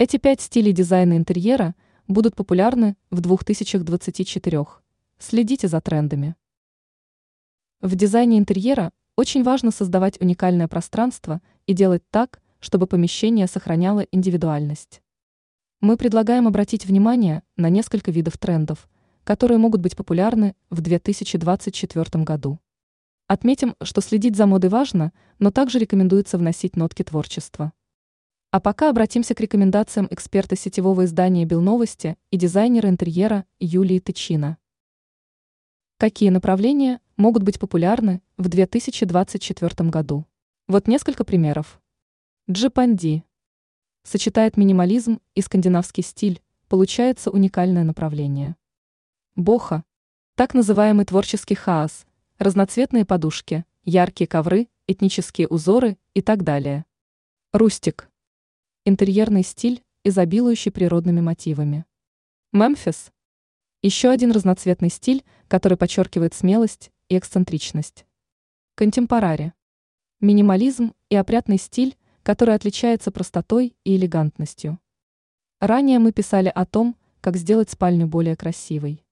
Эти пять стилей дизайна интерьера будут популярны в 2024. Следите за трендами. В дизайне интерьера очень важно создавать уникальное пространство и делать так, чтобы помещение сохраняло индивидуальность. Мы предлагаем обратить внимание на несколько видов трендов, которые могут быть популярны в 2024 году. Отметим, что следить за модой важно, но также рекомендуется вносить нотки творчества. А пока обратимся к рекомендациям эксперта сетевого издания «Белновости» и дизайнера интерьера Юлии Тычина. Какие направления могут быть популярны в 2024 году? Вот несколько примеров. Джипанди сочетает минимализм и скандинавский стиль, получается уникальное направление. Боха – так называемый творческий хаос, разноцветные подушки, яркие ковры, этнические узоры и так далее. Рустик – интерьерный стиль, изобилующий природными мотивами. Мемфис – еще один разноцветный стиль, который подчеркивает смелость и эксцентричность. Контемпорари – минимализм и опрятный стиль, который отличается простотой и элегантностью. Ранее мы писали о том, как сделать спальню более красивой.